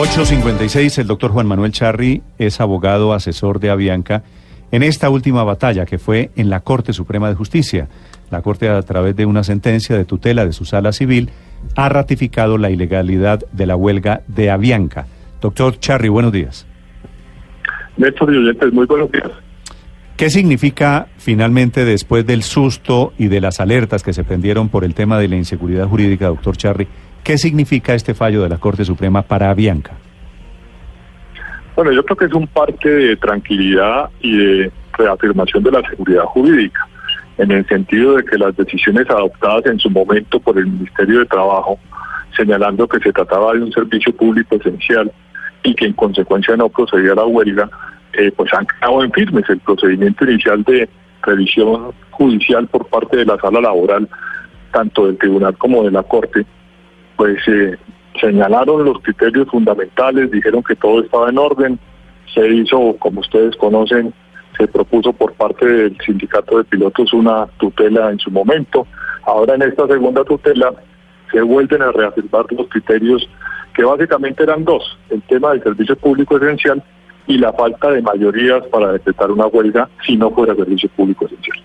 856, el doctor Juan Manuel Charri es abogado asesor de Avianca en esta última batalla que fue en la Corte Suprema de Justicia. La Corte, a través de una sentencia de tutela de su sala civil, ha ratificado la ilegalidad de la huelga de Avianca. Doctor Charri, buenos días. Néstor y muy buenos días. ¿Qué significa finalmente después del susto y de las alertas que se prendieron por el tema de la inseguridad jurídica, doctor Charri? ¿Qué significa este fallo de la Corte Suprema para Avianca? Bueno, yo creo que es un parte de tranquilidad y de reafirmación de la seguridad jurídica, en el sentido de que las decisiones adoptadas en su momento por el Ministerio de Trabajo, señalando que se trataba de un servicio público esencial y que en consecuencia no procedía a la huelga, eh, pues han quedado en firmes. El procedimiento inicial de revisión judicial por parte de la sala laboral, tanto del tribunal como de la Corte, pues eh, señalaron los criterios fundamentales, dijeron que todo estaba en orden, se hizo, como ustedes conocen, se propuso por parte del sindicato de pilotos una tutela en su momento. Ahora en esta segunda tutela se vuelven a reafirmar los criterios que básicamente eran dos, el tema del servicio público esencial y la falta de mayorías para decretar una huelga si no fuera servicio público esencial.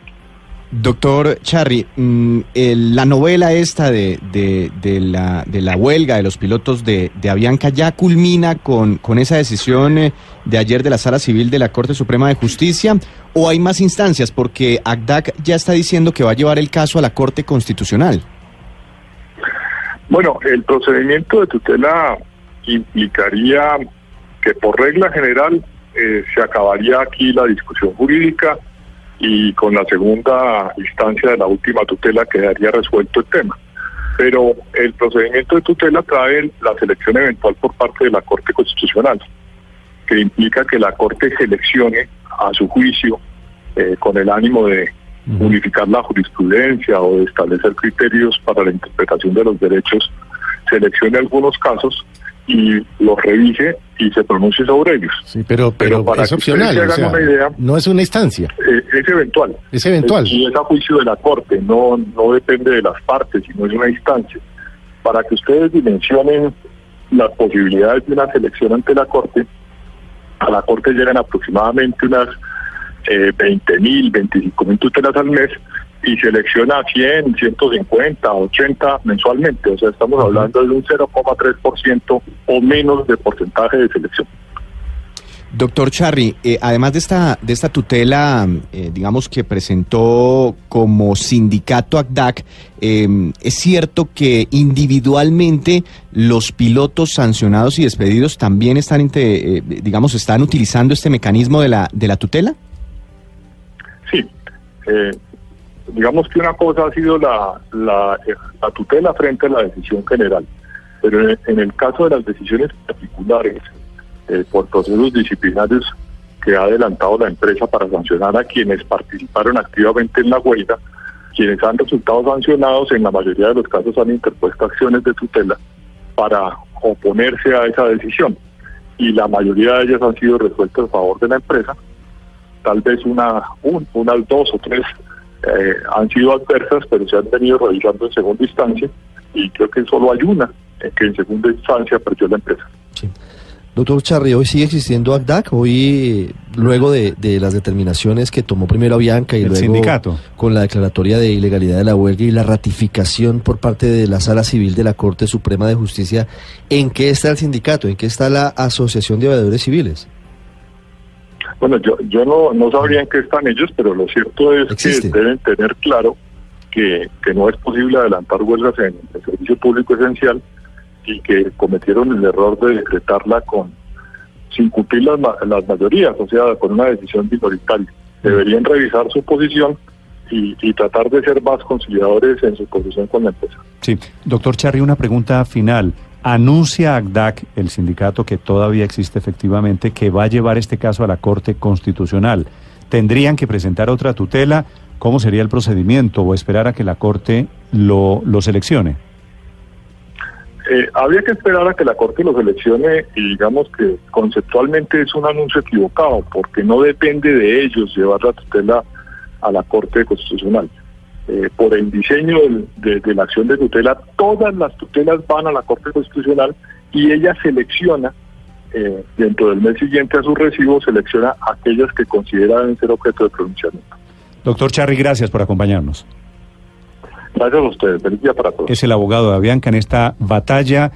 Doctor Charri, mm, la novela esta de, de- de la, de la huelga de los pilotos de, de Avianca ya culmina con, con esa decisión eh, de ayer de la Sala Civil de la Corte Suprema de Justicia o hay más instancias porque ACDAC ya está diciendo que va a llevar el caso a la Corte Constitucional. Bueno, el procedimiento de tutela implicaría que por regla general eh, se acabaría aquí la discusión jurídica y con la segunda instancia de la última tutela quedaría resuelto el tema. Pero el procedimiento de tutela trae la selección eventual por parte de la Corte Constitucional, que implica que la Corte seleccione a su juicio eh, con el ánimo de unificar la jurisprudencia o de establecer criterios para la interpretación de los derechos, seleccione algunos casos y los revise y se pronuncie sobre ellos. Sí, pero, Pero pero, para es que opcional, o sea, idea- no es una instancia. Eh, es eventual. Es eventual. Y es a juicio de la Corte, no, no depende de las partes, sino es una instancia. Para que ustedes dimensionen las posibilidades de una selección ante la Corte, a la Corte llegan aproximadamente unas eh, 20 mil, 25 mil tutelas al mes y selecciona 100, 150, 80 mensualmente. O sea, estamos hablando de un 0,3% o menos de porcentaje de selección. Doctor Charri, eh, además de esta, de esta tutela, eh, digamos que presentó como sindicato ACDAC, eh, es cierto que individualmente los pilotos sancionados y despedidos también están, eh, digamos, están utilizando este mecanismo de la, de la tutela. Sí, eh, digamos que una cosa ha sido la, la, la tutela frente a la decisión general, pero en, en el caso de las decisiones particulares, eh, por procesos disciplinarios que ha adelantado la empresa para sancionar a quienes participaron activamente en la huelga, quienes han resultado sancionados en la mayoría de los casos han interpuesto acciones de tutela para oponerse a esa decisión. Y la mayoría de ellas han sido resueltas a favor de la empresa tal vez una, un- unas dos o tres eh, han sido adversas, pero se han venido revisando en segunda instancia y creo que solo hay una eh, que en segunda instancia perdió la empresa. Doctor Charri, hoy sigue existiendo ACDAC, hoy luego de, de las determinaciones que tomó primero Avianca y El luego sindicato. con la declaratoria de ilegalidad de la huelga y la ratificación por parte de la Sala Civil de la Corte Suprema de Justicia, ¿en qué está el sindicato? ¿En qué está la Asociación de Aviadores Civiles? Bueno, yo, yo no, no sabría en qué están ellos, pero lo cierto es Existe. que deben tener claro que, que no es posible adelantar huelgas en el servicio público esencial y que cometieron el error de decretarla con sin cumplir las, las mayorías, o sea, con una decisión minoritaria. Deberían revisar su posición y, y tratar de ser más conciliadores en su posición con la empresa. Sí, doctor Charri, una pregunta final. Anuncia ACDAC, el sindicato que todavía existe efectivamente, que va a llevar este caso a la Corte Constitucional. ¿Tendrían que presentar otra tutela? ¿Cómo sería el procedimiento o esperar a que la Corte lo, lo seleccione? Eh, habría que esperar a que la Corte lo seleccione y digamos que conceptualmente es un anuncio equivocado porque no depende de ellos llevar la tutela a la Corte Constitucional. Eh, por el diseño de, de, la acción de tutela, todas las tutelas van a la Corte Constitucional y ella selecciona, eh, dentro del mes siguiente a su recibo, selecciona aquellas que considera deben ser objeto de pronunciamiento. Doctor Charri, gracias por acompañarnos. Gracias a ustedes. Feliz día para todos. Es el abogado de Avianca en esta batalla